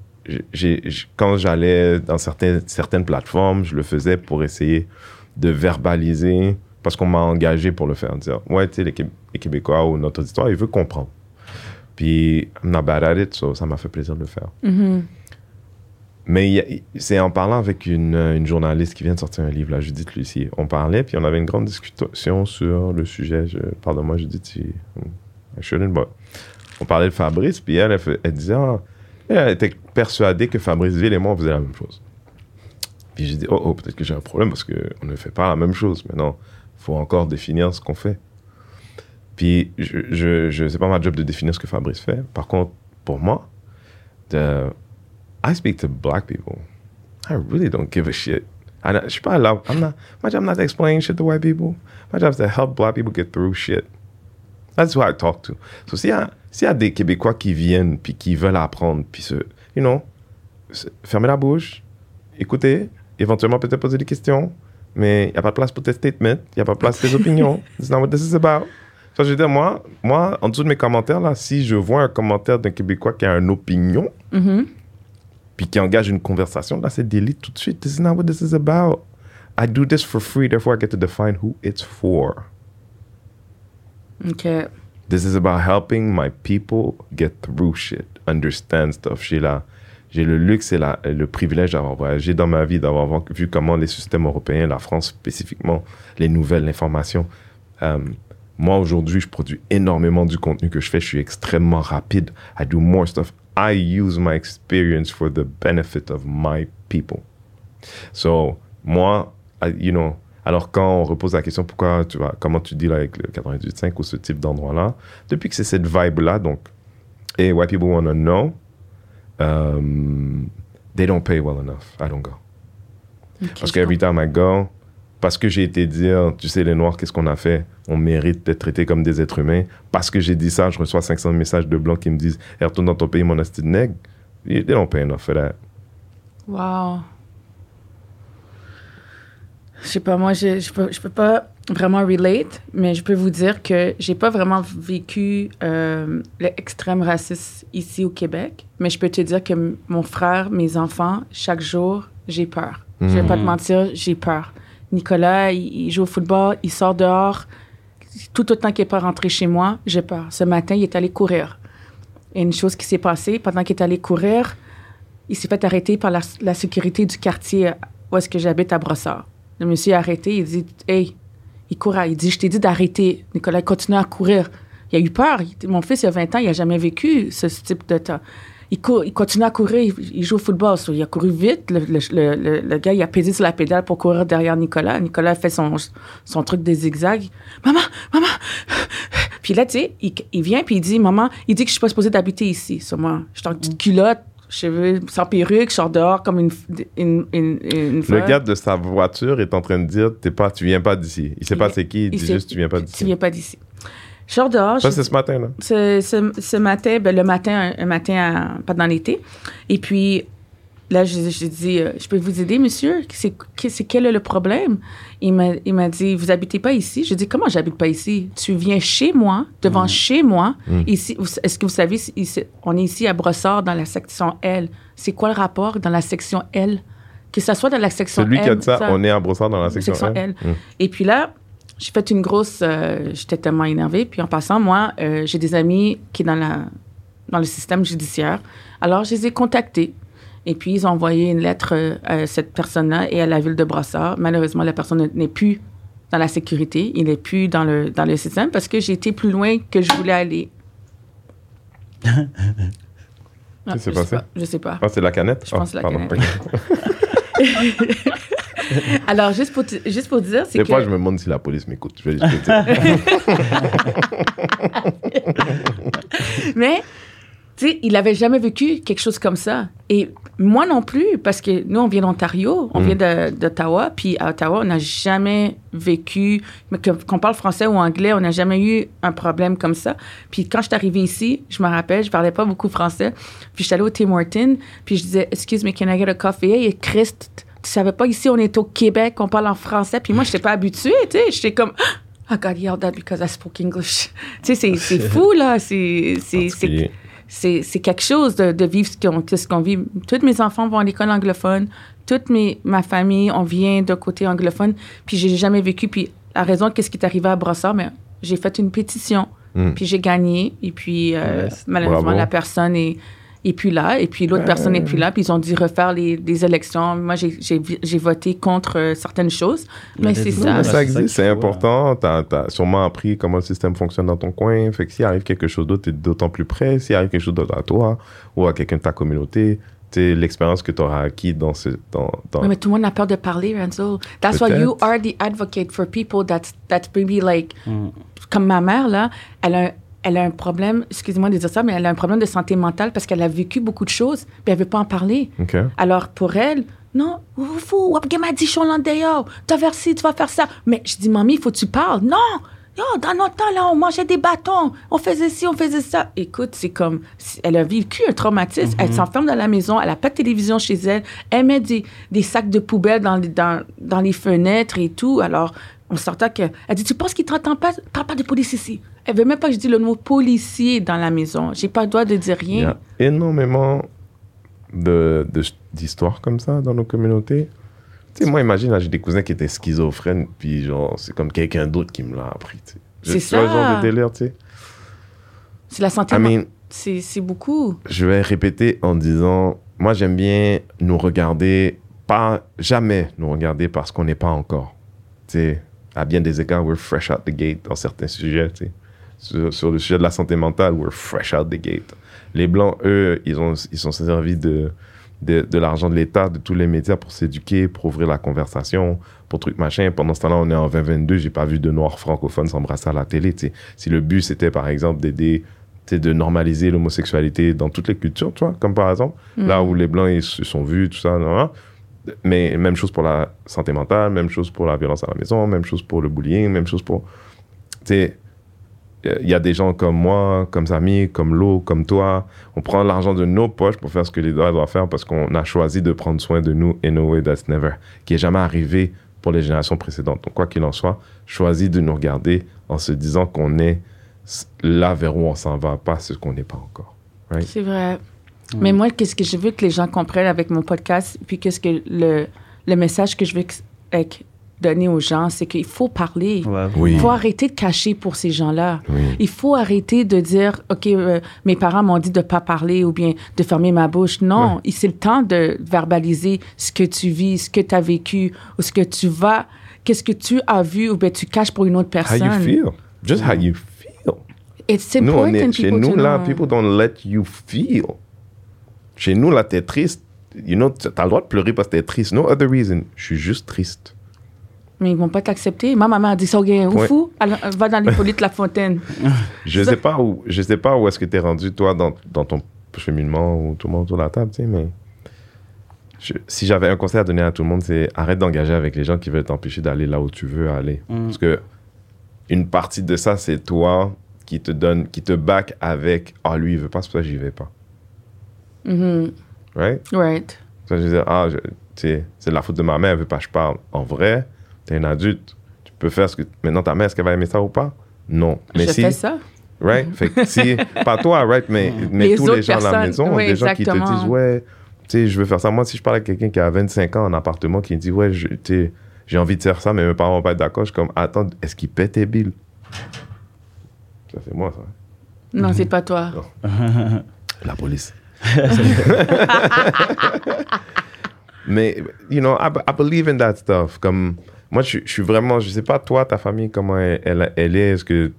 Speaker 3: sais, quand j'allais dans certaines, certaines plateformes, je le faisais pour essayer de verbaliser, parce qu'on m'a engagé pour le faire. Dire, ouais, tu sais, les, Qué- les Québécois ou notre auditoire, ils veulent comprendre. Puis, I'm not bad at it, so ça m'a fait plaisir de le faire.
Speaker 1: Mhm.
Speaker 3: Mais c'est en parlant avec une, une journaliste qui vient de sortir un livre, là, Judith Lucie. On parlait, puis on avait une grande discussion sur le sujet. Je, pardonne-moi, Judith, si, I shouldn't, but on parlait de Fabrice, puis elle, elle, disait, ah, elle était persuadée que Fabrice Ville et moi, on faisait la même chose. Puis j'ai dit, oh, oh, peut-être que j'ai un problème parce qu'on ne fait pas la même chose. Mais non, faut encore définir ce qu'on fait. Puis je, je, je c'est pas ma job de définir ce que Fabrice fait. Par contre, pour moi, de, I speak to black people. I really don't give a shit. I, je suis pas là. I'm not, my job not to explain shit to white people. My job is to help black people get through shit. That's who I talk to. So s'il y, s'il y a des Québécois qui viennent puis qui veulent apprendre, puis se, you know, fermer la bouche, écouter, éventuellement peut-être poser des questions, mais il n'y a pas de place pour tes statements, il n'y a pas de place pour tes opinions. It's not what this is about. Ça, je veux dire, moi, moi, en dessous de mes commentaires, là, si je vois un commentaire d'un Québécois qui a une opinion,
Speaker 1: Mhm.
Speaker 3: puis qui engage une conversation, là, c'est delete tout de suite. This is not what this is about. I do this for free, therefore I get to define who it's for.
Speaker 1: OK.
Speaker 3: This is about helping my people get through shit, understand stuff. J'ai la, j'ai le luxe et la, le privilège d'avoir voyagé dans ma vie, d'avoir voir- vu comment les systèmes européens, la France spécifiquement, les nouvelles, l'information. Euh, moi, aujourd'hui, je produis énormément du contenu que je fais. Je suis extrêmement rapide. I do more stuff. I use my experience for the benefit of my people. So, moi, I- you know, alors quand on repose la question pourquoi tu vois, comment tu deals avec le 98.5 ou ce type d'endroit-là, depuis que c'est cette vibe-là, donc, et white people want to know, um, they don't pay well enough. I don't go.
Speaker 1: Ok,
Speaker 3: Parce
Speaker 1: je
Speaker 3: que every time I go, parce que j'ai été dire, tu sais, les Noirs, qu'est-ce qu'on a fait? On mérite d'être traités comme des êtres humains. Parce que j'ai dit ça, je reçois 500 messages de Blancs qui me disent hey, retourne dans ton pays, mon asti de nègre. They don't pay enough for that.
Speaker 1: Wow. Je sais pas, moi, je, je, peux, je peux pas vraiment relate, mais je peux vous dire que j'ai pas vraiment vécu euh, l'extrême racisme ici au Québec, mais je peux te dire que mon frère, mes enfants, chaque jour, j'ai peur. Je vais pas te
Speaker 2: Mhm.
Speaker 1: mentir, j'ai peur. Nicolas, il, il joue au football, il sort dehors. Tout autant qu'il n'est pas rentré chez moi, j'ai peur. Ce matin, il est allé courir. Et une chose qui s'est passée, pendant qu'il est allé courir, il s'est fait arrêter par la, la sécurité du quartier où est-ce que j'habite à Brossard. Le monsieur est arrêté, il dit Hey, il court, il dit Je t'ai dit d'arrêter. Nicolas continue à courir. Il a eu peur. Il- mon fils, il a 20 ans, il n'a jamais vécu ce, type de temps. Il, il continue à courir, il, il joue au football. So, il a couru vite. Le, le- le- gars, il a pesé sur la pédale pour courir derrière Nicolas. Nicolas a fait son, son truc des zigzags. Maman, maman, Puis là, tu sais, il, il vient, puis il dit, maman, il dit que je suis pas supposée d'habiter ici. Sur moi, je suis en petite culotte, cheveux sans perruque, je sors dehors comme une, une, une, une
Speaker 3: Le gars de sa voiture est en train de dire t'es pas, tu viens pas d'ici. Il sait pas c'est qui, il, dit juste tu viens pas
Speaker 1: Tu
Speaker 3: d'ici.
Speaker 1: viens pas d'ici. Je sors dehors.
Speaker 3: Ça, c'est ce matin, là.
Speaker 1: ce, ce, ce matin, ben, le matin, un, un matin à- pendant l'été. Et puis, là, je, je dis, euh, je peux vous aider, monsieur? C'est, que- c'est quel est le problème? Il m'a, il m'a dit, vous habitez pas ici? Je dis, comment j'habite pas ici? Tu viens chez moi, devant chez moi. Ici, vous- est-ce que vous savez, ici- on est ici à Brossard dans la section L. C'est quoi le rapport dans la section L? Que ça soit dans la section
Speaker 3: Celui
Speaker 1: L.
Speaker 3: qui a dit ça, on est à Brossard dans la section,
Speaker 1: section
Speaker 3: L.
Speaker 1: L. Et puis là, j'ai fait une grosse. euh, J'étais tellement énervée. Puis en passant, moi, euh, j'ai des amis qui sont dans, la, dans le système judiciaire. Alors, je les ai contactés. Et puis, ils ont envoyé une lettre euh, à cette personne-là et à la ville de Brossard. Malheureusement, la personne n'est plus dans la sécurité. Il n'est plus dans le, dans le système parce que j'ai été plus loin que je voulais aller. Ah,
Speaker 3: Qu'est-ce qui s'est
Speaker 1: je sais
Speaker 3: passé?
Speaker 1: pas, Je sais pas.
Speaker 3: Ah, c'est la canette?
Speaker 1: Je pense
Speaker 3: Ah,
Speaker 1: la
Speaker 3: pardon.
Speaker 1: canette. Alors, juste pour, te- juste pour dire, c'est
Speaker 3: Des
Speaker 1: que...
Speaker 3: fois, je me demande si la police m'écoute. Je vais juste te dire.
Speaker 1: Mais, tu sais, il avait jamais vécu quelque chose comme ça. Et moi non plus, parce que nous, on vient d'Ontario, on
Speaker 3: Mm.
Speaker 1: vient d'Ottawa, puis à Ottawa, on n'a jamais vécu, mais qu'on parle français ou anglais, on n'a jamais eu un problème comme ça. Puis quand je suis arrivée ici, je me rappelle, je parlais pas beaucoup français, puis je suis allée au Tim Hortons, puis je disais, excuse me, can I get a coffee? Et Christ, tu savais pas, ici, on est au Québec, on parle en français, puis moi, je n'étais pas habituée, tu sais, j'étais comme... I got yelled at because I spoke English. tu sais, c'est fou, là. C'est c'est- quelque chose de, de vivre ce qu'on ce qu'on vit. Tous mes enfants vont à l'école anglophone. Toute mes, ma famille, on vient d'un côté anglophone. Puis j'ai jamais vécu. Puis la raison, qu'est-ce qui est arrivé à Brossard, mais j'ai fait une pétition.
Speaker 3: Mm.
Speaker 1: Puis j'ai gagné. Et puis euh,
Speaker 2: Yes.
Speaker 1: malheureusement,
Speaker 3: Bravo.
Speaker 1: la personne est, est plus là. Et puis l'autre personne n'est plus là. Puis ils ont dû refaire les, les élections. Moi, j'ai- voté contre euh, certaines choses. Mais c'est ça.
Speaker 3: Ça
Speaker 2: c'est
Speaker 3: existe, c'est important. Tu as, sûrement appris comment le système fonctionne dans ton coin. Fait que s'il arrive quelque chose d'autre, tu es d'autant plus près. S'il arrive quelque chose d'autre à toi ou à quelqu'un de ta communauté, tu sais, l'expérience que tu auras acquis dans ce. Dans, dans-
Speaker 1: Oui, mais tout le monde a peur de parler, Renzo. That's why you are the advocate for people that's, that's maybe like... Comme ma mère, là, elle a, un- elle a un problème, excusez-moi de dire ça, mais elle a un problème de santé mentale parce qu'elle a vécu beaucoup de choses, puis elle veut pas en parler. Alors, pour elle, non, fou, m'a dit, tu vas faire ci, tu vas faire ça. Mais je dis, mamie, il faut que tu parles. Non, non, dans notre temps, là, on mangeait des bâtons, on faisait ci, on faisait ça. Écoute, c'est comme, elle a vécu un traumatisme. Elle s'enferme dans la maison, elle a pas de télévision chez elle, elle met des, des sacs de poubelle dans, les- dans, dans les fenêtres et tout. Alors, on sortait que, elle dit, tu penses qu'il t'entend pas? Parle pas de police ici. Elle veut même pas que je dise le mot policier dans la maison. J'ai pas le droit de dire
Speaker 3: Il y
Speaker 1: rien.
Speaker 3: a énormément de- d'histoires comme ça dans nos communautés. Tu sais, moi, imagine, j'ai des cousins qui étaient schizophrènes, puis genre, c'est comme quelqu'un d'autre qui me l'a appris. tu sais.
Speaker 1: C'est
Speaker 3: vois le genre
Speaker 1: ça.
Speaker 3: de délire, tu sais.
Speaker 1: C'est la santé
Speaker 3: I
Speaker 1: mentale.
Speaker 3: mean,
Speaker 1: C'est c'est beaucoup.
Speaker 3: je vais répéter en disant, moi j'aime bien nous regarder, pas jamais nous regarder parce qu'on n'est pas encore. Tu sais, à bien des égards, we're fresh out the gate dans certains sujets. tu sais. Sur, sur le sujet de la santé mentale, we're fresh out the gate. Les Blancs, eux, ils ont ils sont servis de, de, de l'argent de l'État, de tous les médias pour s'éduquer, pour ouvrir la conversation, pour truc machin. Pendant ce temps-là, on est en 2022, j'ai pas vu de Noirs francophones s'embrasser à la télé. Si le but, c'était par exemple d'aider de normaliser l'homosexualité dans toutes les cultures, tu vois, comme par exemple, là où les Blancs ils se sont vus, tout ça, nan, nan. Mais même chose pour la santé mentale, même chose pour la violence à la maison, même chose pour le bullying, même chose pour... Tu sais, il y a des gens comme moi, comme Samy, comme Lo, comme toi, on prend l'argent de nos poches pour faire ce que les doigts doivent faire parce qu'on a choisi de prendre soin de nous in a way that's never, qui est jamais arrivé pour les générations précédentes. Donc, quoi qu'il en soit, choisis de nous regarder en se disant qu'on est là vers où on s'en va, pas ce qu'on n'est pas encore.
Speaker 1: C'est vrai. Mais moi, qu'est-ce que je veux que les gens comprennent avec mon podcast, puis qu'est-ce que le, le message que je veux avec- donner aux gens, c'est qu'il faut parler.
Speaker 2: Ouais.
Speaker 3: Oui.
Speaker 1: Il faut arrêter de cacher pour ces gens-là.
Speaker 3: Oui.
Speaker 1: Il faut arrêter de dire, OK, euh, mes parents m'ont dit de pas parler ou bien de fermer ma bouche. Non, c'est le temps de verbaliser ce que tu vis, ce que tu as vécu ou ce que tu vas, qu'est-ce que tu as vu ou bien tu caches pour une autre
Speaker 3: How
Speaker 1: personne.
Speaker 3: you feel. Just how you feel.
Speaker 1: It's
Speaker 3: Nous,
Speaker 1: important
Speaker 3: on est, chez
Speaker 1: people
Speaker 3: nous, là, people don't let you feel. Chez nous, là, t'es triste. You know, t'as le droit de pleurer parce que t'es triste. No other reason. Je suis juste triste.
Speaker 1: Mais ils vont pas t'accepter. Ma maman a dit ça au gars, ou
Speaker 3: Ouais.
Speaker 1: fou, va dans l'Hippolyte La Fontaine.
Speaker 3: Je sais pas où, je sais pas où est-ce que tu es rendu, toi, dans, dans ton cheminement ou tout le monde autour de la table, tu sais, mais je- si j'avais un conseil à donner à tout le monde, c'est arrête d'engager avec les gens qui veulent t'empêcher d'aller là où tu veux aller.
Speaker 2: Mm.
Speaker 3: Parce que une partie de ça, c'est toi qui te donne, qui te back avec, ah, lui, il veut pas, c'est pour ça que j'y vais pas.
Speaker 1: Mhm.
Speaker 3: Right?
Speaker 1: Right.
Speaker 3: Ça, je dire, ah, je- tu sais, c'est de la faute de ma mère, elle veut pas que je parle. En vrai, tu es un adulte. Tu peux faire ce que. Maintenant, ta mère, est-ce qu'elle va aimer ça ou pas? Non. Mais
Speaker 1: je
Speaker 3: si,
Speaker 1: fais ça.
Speaker 3: Right? Fait que si, pas toi, right? Mais, mais
Speaker 1: Les
Speaker 3: tous les gens à la maison,
Speaker 1: oui,
Speaker 3: des gens qui te disent, ouais, tu sais, je veux faire ça. Moi, si je parle à quelqu'un qui a 25 ans en appartement qui me dit, ouais, tu sais, j'ai envie de faire ça, mais mes parents vont pas être d'accord, je suis comme, attends, est-ce qu'il paie tes billes? Ça, c'est moi, ça.
Speaker 1: Non, c'est pas toi.
Speaker 3: La police. Mais, you know, I, I believe in that stuff. Comme, moi, je, je suis vraiment, je sais pas, toi, ta famille, comment elle, elle, elle est? Est-ce que,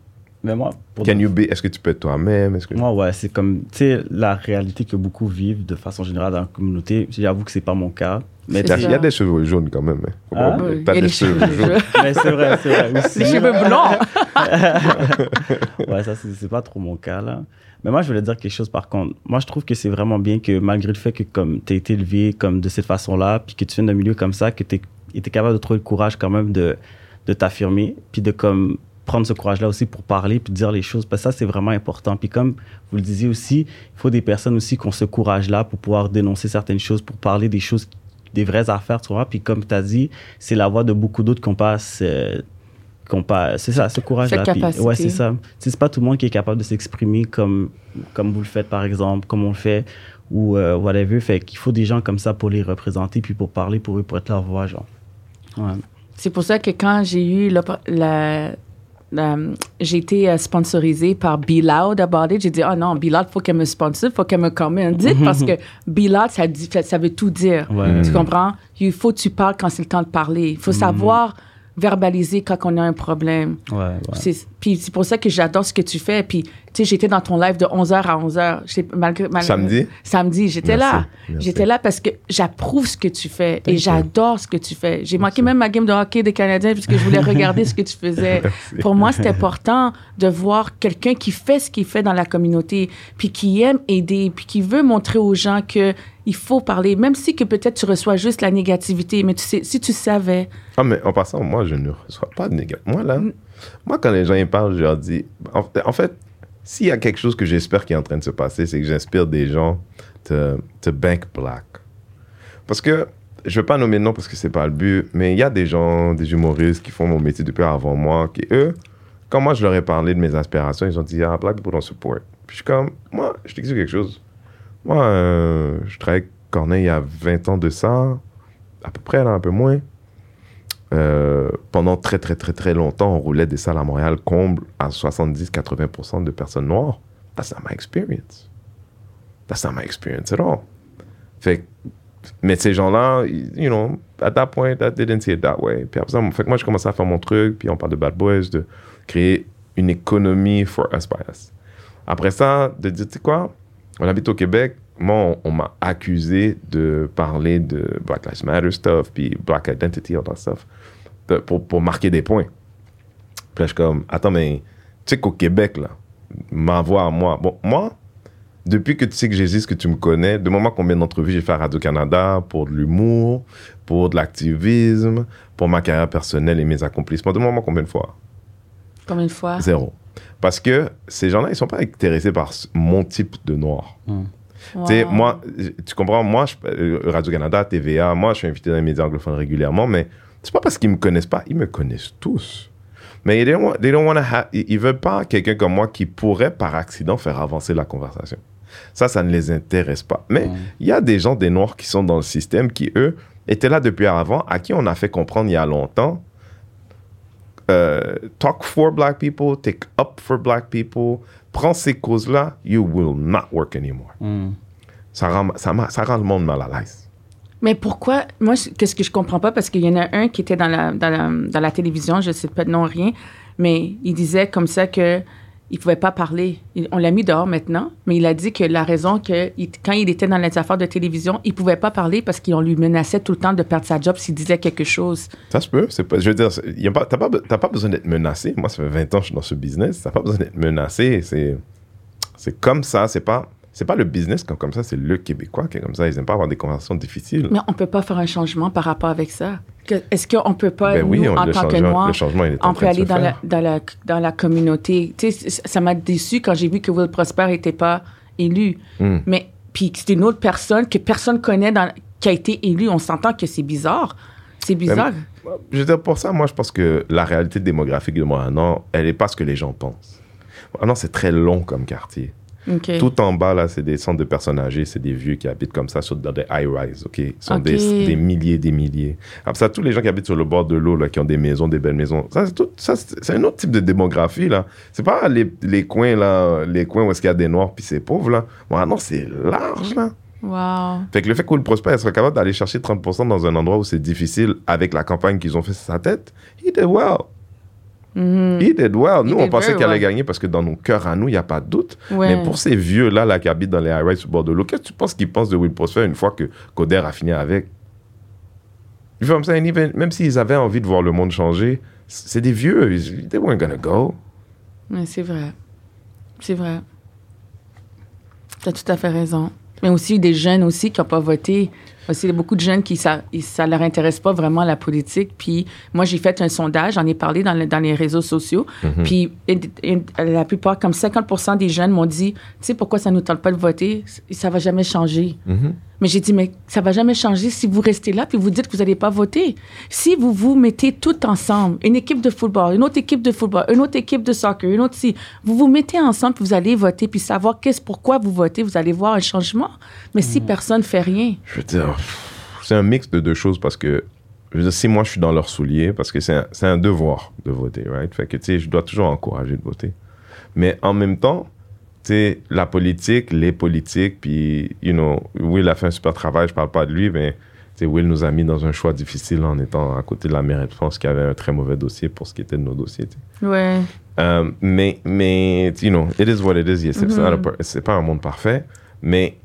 Speaker 2: Mais moi, pour
Speaker 3: can you be, est-ce que tu peux être toi-même? Est-ce que,
Speaker 2: Moi, ouais, c'est comme, tu sais, la réalité que beaucoup vivent de façon générale dans la communauté. J'avoue que c'est pas mon cas. Mais
Speaker 3: il y, a,
Speaker 1: ça.
Speaker 3: il y a des cheveux jaunes quand même. hein.
Speaker 2: Ah.
Speaker 1: Oui,
Speaker 3: T'as des cheveux
Speaker 1: cheveux.
Speaker 3: jaunes.
Speaker 2: mais c'est vrai, c'est vrai. aussi.
Speaker 1: Les cheveux blancs.
Speaker 2: ouais, ça, c'est c'est pas trop mon cas, là. Mais moi, je voulais dire quelque chose, par contre. Moi, je trouve que c'est vraiment bien que, malgré le fait que, comme, tu été élevé comme de cette façon-là, puis que tu viens d'un milieu comme ça, que tu es capable de trouver le courage quand même de, de t'affirmer, puis de, comme, prendre ce courage-là aussi pour parler, puis dire les choses. Parce que ça, c'est vraiment important. Puis comme vous le disiez aussi, il faut des personnes aussi qui ont ce courage-là pour pouvoir dénoncer certaines choses, pour parler des choses, des vraies affaires, tu vois. Puis comme tu as dit, c'est la voix de beaucoup d'autres qu'on passe... qu'on pas c'est ça ce courage là
Speaker 1: Cette capacité.
Speaker 2: ouais c'est ça c'est pas tout le monde qui est capable de s'exprimer comme comme vous le faites par exemple comme on le fait ou euh, whatever fait qu'il faut des gens comme ça pour les représenter puis pour parler pour eux pour être leur voix genre ouais
Speaker 1: C'est pour ça que quand j'ai eu la, la- j'ai été euh, sponsorisée par Be Loud About It, j'ai dit, oh non, Be Loud, faut qu'elle me sponsor, faut qu'elle me commandite parce que Be Loud, ça, dit, ça veut tout dire.
Speaker 2: Ouais.
Speaker 1: Tu comprends? Il faut que tu parles quand c'est le temps de parler. Il faut savoir verbaliser quand on a un problème.
Speaker 2: ouais, ouais.
Speaker 1: C'est- Puis c'est pour ça que j'adore ce que tu fais. Puis, tu sais, j'étais dans ton live de 11h à 11h. J'étais- Malgré, malgré-
Speaker 3: Samedi?
Speaker 1: Samedi, j'étais là. J'étais là parce que j'approuve ce que tu fais et j'adore ce que tu fais. J'ai manqué même ma game de hockey des Canadiens puisque je voulais regarder ce que tu faisais. Pour moi, c'est important de voir quelqu'un qui fait ce qu'il fait dans la communauté, puis qui aime aider, puis qui veut montrer aux gens que il faut parler, même si que peut-être tu reçois juste la négativité, mais tu sais, si tu savais,
Speaker 3: Ah, mais en passant, moi, je ne reçois pas de négatif. Moi, là, moi, quand les gens y parlent, je leur dis. En, en fait, s'il y a quelque chose que j'espère qui est en train de se passer, c'est que j'inspire des gens to, to bank black. Parce que, je ne vais pas nommer de nom parce que c'est pas le but, mais il y a des gens, des humoristes qui font mon métier depuis avant moi, qui, eux, quand moi, je leur ai parlé de mes aspirations, ils ont dit, ah, black people don't support. Puis je suis comme, moi, je t'explique quelque chose. Moi, euh, je travaillais avec Corneille il y a 20 ans de ça, à peu près, là, un peu moins. Euh, pendant très, très, très, très longtemps, on roulait des salles à Montréal comble à 70-80% de personnes noires. That's not my experience. That's not my experience at all. Fait mais ces gens-là, you know, at that point, that didn't see it that way. Puis après ça, moi, je commençais à faire mon truc, puis on parle de Bad Boys, de créer une économie for us by us. Après ça, de dire, tu sais quoi, on habite au Québec, moi, on, on m'a accusé de parler de Black Lives Matter stuff, puis Black Identity, all that stuff, de- pour, pour marquer des points. Puis là, je suis comme, attends, mais tu sais qu'au Québec, là, ma voix à moi, bon, moi, depuis que tu sais que j'existe, que tu me connais, de moment combien d'entrevues j'ai fait à Radio-Canada pour de l'humour, pour de l'activisme, pour ma carrière personnelle et mes accomplissements, de moment combien de fois
Speaker 1: comme une fois?
Speaker 3: Zéro. Parce que ces gens-là, ils sont pas intéressés par mon type de noir. Tu sais, moi, tu comprends, moi, euh, Radio-Canada, TVA, moi, je suis invité dans les médias anglophones régulièrement, mais c'est pas parce qu'ils me connaissent pas, ils me connaissent tous. Mais they don't, want- they don't wanna ha- ils ils veulent pas quelqu'un comme moi qui pourrait, par accident, faire avancer la conversation. Ça, ça ne les intéresse pas. Mais il y a des gens, des Noirs, qui sont dans le système, qui, eux, étaient là depuis avant, à qui on a fait comprendre il y a longtemps, euh, talk for black people, take up for black people, prends ces causes-là, you will not work anymore.
Speaker 2: Mm.
Speaker 3: Ça rend, ça, rend le monde mal à l'aise.
Speaker 1: Mais pourquoi Moi, qu'est-ce que je comprends pas Parce qu'il y en a un qui était dans la, dans la, dans la télévision, je sais pas de nom rien, mais il disait comme ça que il pouvait pas parler. Il- on l'a mis dehors maintenant, mais il a dit que la raison que il- quand il était dans les affaires de télévision, il pouvait pas parler parce qu'on lui menaçait tout le temps de perdre sa job s'il disait quelque chose.
Speaker 3: Ça se peut. C'est pas, je veux dire, y a pas, pas, pas besoin d'être menacé. Moi, ça fait 20 ans que je suis dans ce business. T'as pas besoin d'être menacé. C'est, c'est comme ça. C'est pas, c'est pas le business comme, comme ça. C'est le Québécois qui est comme ça. Ils aiment pas avoir des conversations difficiles.
Speaker 1: Mais on peut pas faire un changement par rapport avec ça. Que- Est-ce qu'on peut pas,
Speaker 3: Ben oui,
Speaker 1: nous, en tant que Noirs, on peut aller dans la, dans, la, dans la communauté. Tu sais, ça m'a déçu quand j'ai vu que Will Prosper n'était pas élu.
Speaker 3: Hmm.
Speaker 1: Mais puis c'était une autre personne que personne connaît dans, qui a été élue. On s'entend que c'est bizarre. C'est bizarre.
Speaker 3: Je veux dire, pour ça, moi, je pense que la réalité démographique de Montréal, elle n'est pas ce que les gens pensent. Montréal, c'est très long comme quartier. Tout en bas, là, c'est des centres de personnes âgées, c'est des vieux qui habitent comme ça sur, dans des high-rise, OK? Ils sont des, des milliers, des milliers. Après ça, tous les gens qui habitent sur le bord de l'eau, là, qui ont des maisons, des belles maisons, ça, c'est tout- ça, c'est un autre type de démographie, là. C'est pas les, les coins, là, les coins où est-ce qu'il y a des noirs puis c'est pauvre, là. Bon, non, c'est large, là.
Speaker 1: Wow.
Speaker 3: Fait que le fait qu'Oul Prosper soit capable d'aller chercher 30% dans un endroit où c'est difficile avec la campagne qu'ils ont fait sur sa tête, he did well.
Speaker 1: Mhm.
Speaker 3: He did well. Nous,
Speaker 1: did
Speaker 3: on pensait qu'il allait
Speaker 1: well.
Speaker 3: gagner parce que dans nos cœurs à nous, il n'y a pas de doute.
Speaker 1: Ouais.
Speaker 3: Mais pour ces vieux-là là, qui habitent dans les high-rise sur bord de l'eau, qu'est-ce que tu penses qu'ils pensent de Will Prosper une fois que Coder a fini avec? You feel what I'm saying? Even- Même s'ils avaient envie de voir le monde changer, c'est des vieux. Ils- They weren't gonna go.
Speaker 1: Ouais, c'est vrai. C'est vrai. Tu as tout à fait raison. Mais aussi des jeunes aussi qui n'ont pas voté. Il y a beaucoup de jeunes qui, ça ne leur intéresse pas vraiment la politique. Puis moi, j'ai fait un sondage, j'en ai parlé dans, le- dans les réseaux sociaux. Puis et- et- la plupart, comme 50 des jeunes m'ont dit, tu sais pourquoi ça ne nous tente pas de voter? Ça va jamais changer. Mais j'ai dit, mais ça va jamais changer si vous restez là puis vous dites que vous n'allez pas voter. Si vous vous mettez tout ensemble, une équipe de football, une autre équipe de football, une autre équipe de soccer, une autre si, vous vous mettez ensemble puis vous allez voter puis savoir qu'est-ce pourquoi vous votez, vous allez voir un changement. Mais si personne fait rien,
Speaker 3: Je veux dire, c'est un mix de deux choses parce que, je veux dire, si moi je suis dans leurs souliers, parce que c'est un, c'est un devoir de voter, right? Fait que, tu sais, je dois toujours encourager de voter. Mais en même temps, sais, la politique, les politiques, puis, you know, Will a fait un super travail, je parle pas de lui, mais, Will nous a mis dans un choix difficile en étant à côté de la maire de France qui avait un très mauvais dossier pour ce qui était de nos dossiers,
Speaker 1: ouais,
Speaker 3: Euh, mais, mais, you know, it is what it is. Yes, it's not a per- C'est pas un monde parfait. Mais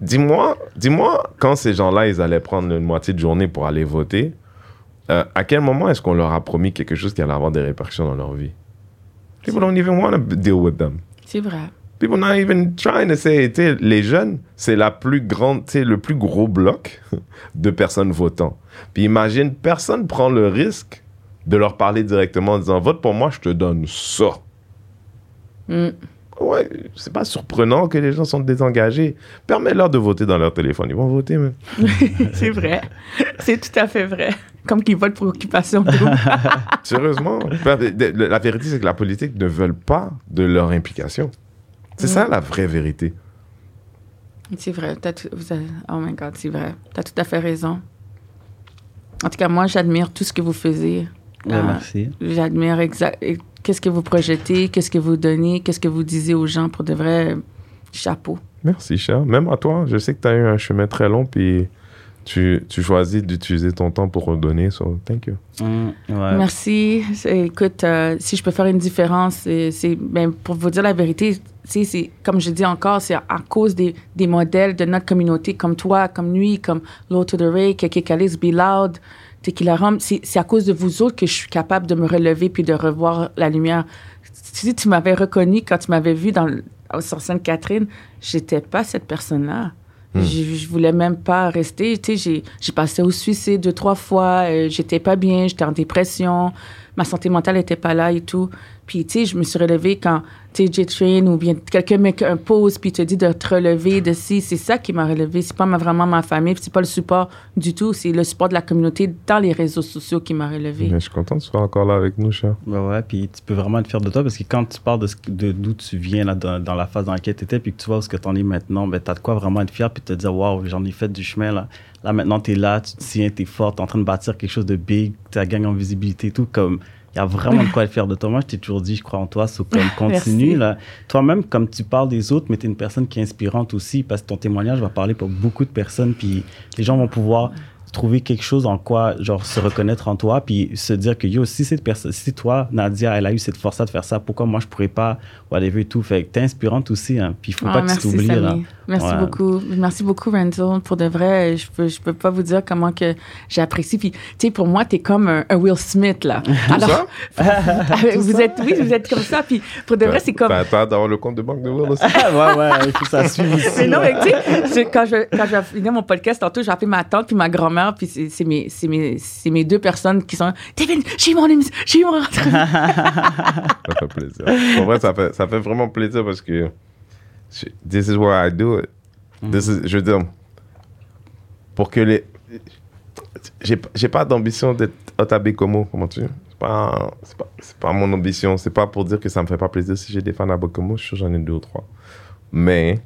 Speaker 3: dis-moi, dis-moi, quand ces gens-là, ils allaient prendre une moitié de journée pour aller voter, euh, à quel moment est-ce qu'on leur a promis quelque chose qui allait avoir des répercussions dans leur vie? People don't even want to deal with them.
Speaker 1: C'est vrai.
Speaker 3: People not even trying to say, les jeunes, c'est la plus grande, le plus gros bloc de personnes votant. Puis imagine, personne prend le risque de leur parler directement en disant, vote pour moi, je te donne ça.
Speaker 1: Mm.
Speaker 3: Ouais, c'est pas surprenant que les gens sont désengagés. Permets-leur de voter dans leur téléphone. Ils vont voter, même.
Speaker 1: c'est vrai. C'est tout à fait vrai. Comme qu'ils votent pour occupation double.
Speaker 3: Sérieusement. la vérité, c'est que la politique ne veut pas de leur implication. C'est ça la vraie vérité.
Speaker 1: C'est vrai. t'as tout- vous avez- oh my God, c'est vrai. Tu as tout à fait raison. En tout cas, moi, j'admire tout ce que vous faisiez.
Speaker 2: Ouais,
Speaker 1: Euh,
Speaker 2: merci.
Speaker 1: J'admire exact. Qu'est-ce que vous projetez, qu'est-ce que vous donnez, qu'est-ce que vous disiez aux gens pour de vrai? Chapeau.
Speaker 3: Merci, cher. Même à toi, je sais que tu as eu un chemin très long, puis tu, tu choisis d'utiliser ton temps pour redonner. So, thank you.
Speaker 2: Mm, ouais.
Speaker 1: Merci. Écoute, euh, si je peux faire une différence, c'est ben, pour vous dire la vérité, c'est comme je dis encore, c'est à cause des, des modèles de notre communauté, comme toi, comme lui, comme Low to the Ray, Keke Be Loud, Tequila Rum. C'est c'est à cause de vous autres que je suis capable de me relever puis de revoir la lumière. Si tu m'avais reconnu quand tu m'avais vu dans, le- sur Sainte-Catherine, j'étais pas cette personne-là. Je, je voulais même pas rester. Tu sais, j'ai- j'ai passé au suicide deux, trois fois. euh, j'étais pas bien, j'étais en dépression. Ma santé mentale était pas là et tout. Puis, tu sais, je me suis relevée quand, J-Train ou bien quelqu'un met un pause puis te dit de te relever de si. C'est ça qui m'a relevée. C'est pas ma- vraiment ma famille, c'est pas le support du tout. C'est le support de la communauté dans les réseaux sociaux qui m'a relevée.
Speaker 3: Mais je suis content de tu sois encore là avec nous, cher.
Speaker 2: Ouais, ouais, puis tu peux vraiment être fier de toi parce que quand tu parles de d'où tu viens là, dans, dans la phase dans laquelle tu étais, puis que tu vois où ce que tu en es maintenant, ben, tu as de quoi vraiment être fier puis te dire, waouh, j'en ai fait du chemin là. Là, maintenant, tu es là, tu te tiens, tu es fort, tu es en train de bâtir quelque chose de big, tu as gagné en visibilité et tout. Comme, il y a vraiment de quoi être fier de toi. Moi, je t'ai toujours dit, je crois en toi, so, comme, continue. Toi-même, comme tu parles des autres, mais tu es une personne qui est inspirante aussi parce que ton témoignage va parler pour beaucoup de personnes, puis les gens vont pouvoir trouver quelque chose en quoi, genre, se reconnaître en toi, puis se dire que, yo, si cette personne, si toi, Nadia, elle a eu cette force de faire ça, pourquoi moi, je pourrais pas, whatever et tout. Fait que t'es inspirante aussi, hein. Puis il faut
Speaker 1: Ah,
Speaker 2: pas que tu
Speaker 1: merci,
Speaker 2: t'oublies, là.
Speaker 1: Merci
Speaker 2: Ouais.
Speaker 1: beaucoup. Merci beaucoup, Renzo. Pour de vrai, je peux, je peux pas vous dire comment que j'apprécie. Puis, tu sais, pour moi, t'es comme un, un Will Smith, là. Alors, vous êtes, oui, vous êtes comme ça. Puis, pour de vrai, c'est comme.
Speaker 3: Ben, t'as d'avoir le compte de banque de Will aussi.
Speaker 2: ouais, ouais, il faut que ça suive aussi.
Speaker 1: Mais non, mais tu sais, quand je, quand je vais finir mon podcast, tantôt, j'ai appelé ma tante puis ma grand-mère, puis c'est mes, mes, mes deux personnes qui sont David, j'ai eu mon émission, j'ai eu mon.
Speaker 3: Ça fait plaisir. En vrai, ça fait, vraiment plaisir parce que this is why I do it. This is- je veux dire, pour que les. J'ai pas d'ambition d'être Otabe Como, comment tu pas, c'est pas, pas mon ambition. C'est pas pour dire que ça me fait pas plaisir si j'ai des fans à Bokomo. Je suis sûr j'en ai deux ou trois. Mais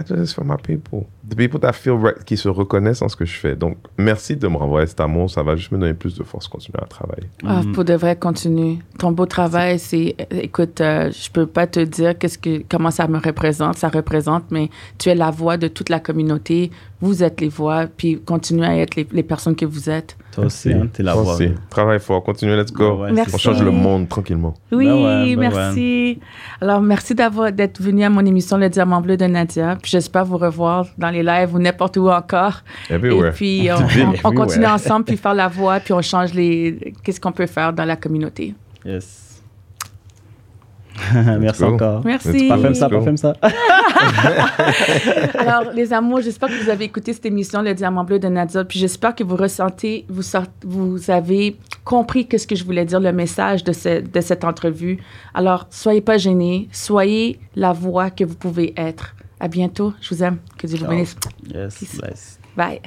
Speaker 3: I do this for my people. The people that feel right, qui se reconnaissent en ce que je fais. Donc, merci de me renvoyer cet amour. Ça va juste me donner plus de force continuer à travailler.
Speaker 1: Ah, pour de vrai, continue. Ton beau travail, c'est. Écoute, euh, je peux pas te dire qu'est-ce que, comment ça me représente. Ça représente, mais tu es la voix de toute la communauté. Vous êtes les voix, puis continuez à être les, les personnes que vous êtes.
Speaker 2: Toi aussi, hein, t'es la
Speaker 3: Toi
Speaker 2: voix.
Speaker 3: aussi. Travaille fort. Continue. Let's go.
Speaker 2: Ouais, ouais,
Speaker 1: Merci.
Speaker 3: On change le monde tranquillement.
Speaker 1: Oui,
Speaker 2: Ben ouais, ben
Speaker 1: merci. Alors, merci d'avoir d'être venu à mon émission Le Diamant Bleu de Nadia. Puis j'espère vous revoir dans les lives ou n'importe où encore.
Speaker 3: Everywhere.
Speaker 1: Et puis, on, on- continue ensemble, puis faire la voix, puis on change les... Qu'est-ce qu'on peut faire dans la communauté.
Speaker 2: Yes. Merci encore.
Speaker 1: Merci.
Speaker 2: Pas fait ça, fait ça.
Speaker 1: Alors, les amours, j'espère que vous avez écouté cette émission, Le Diamant Bleu de Nadia, puis j'espère que vous ressentez, vous, sort- vous avez compris que ce que je voulais dire, le message de, ce- de cette entrevue. Alors, soyez pas gênés, soyez la voix que vous pouvez être. À bientôt, je vous aime, que Dieu vous bénisse.
Speaker 2: Yes, bless.
Speaker 1: Bye.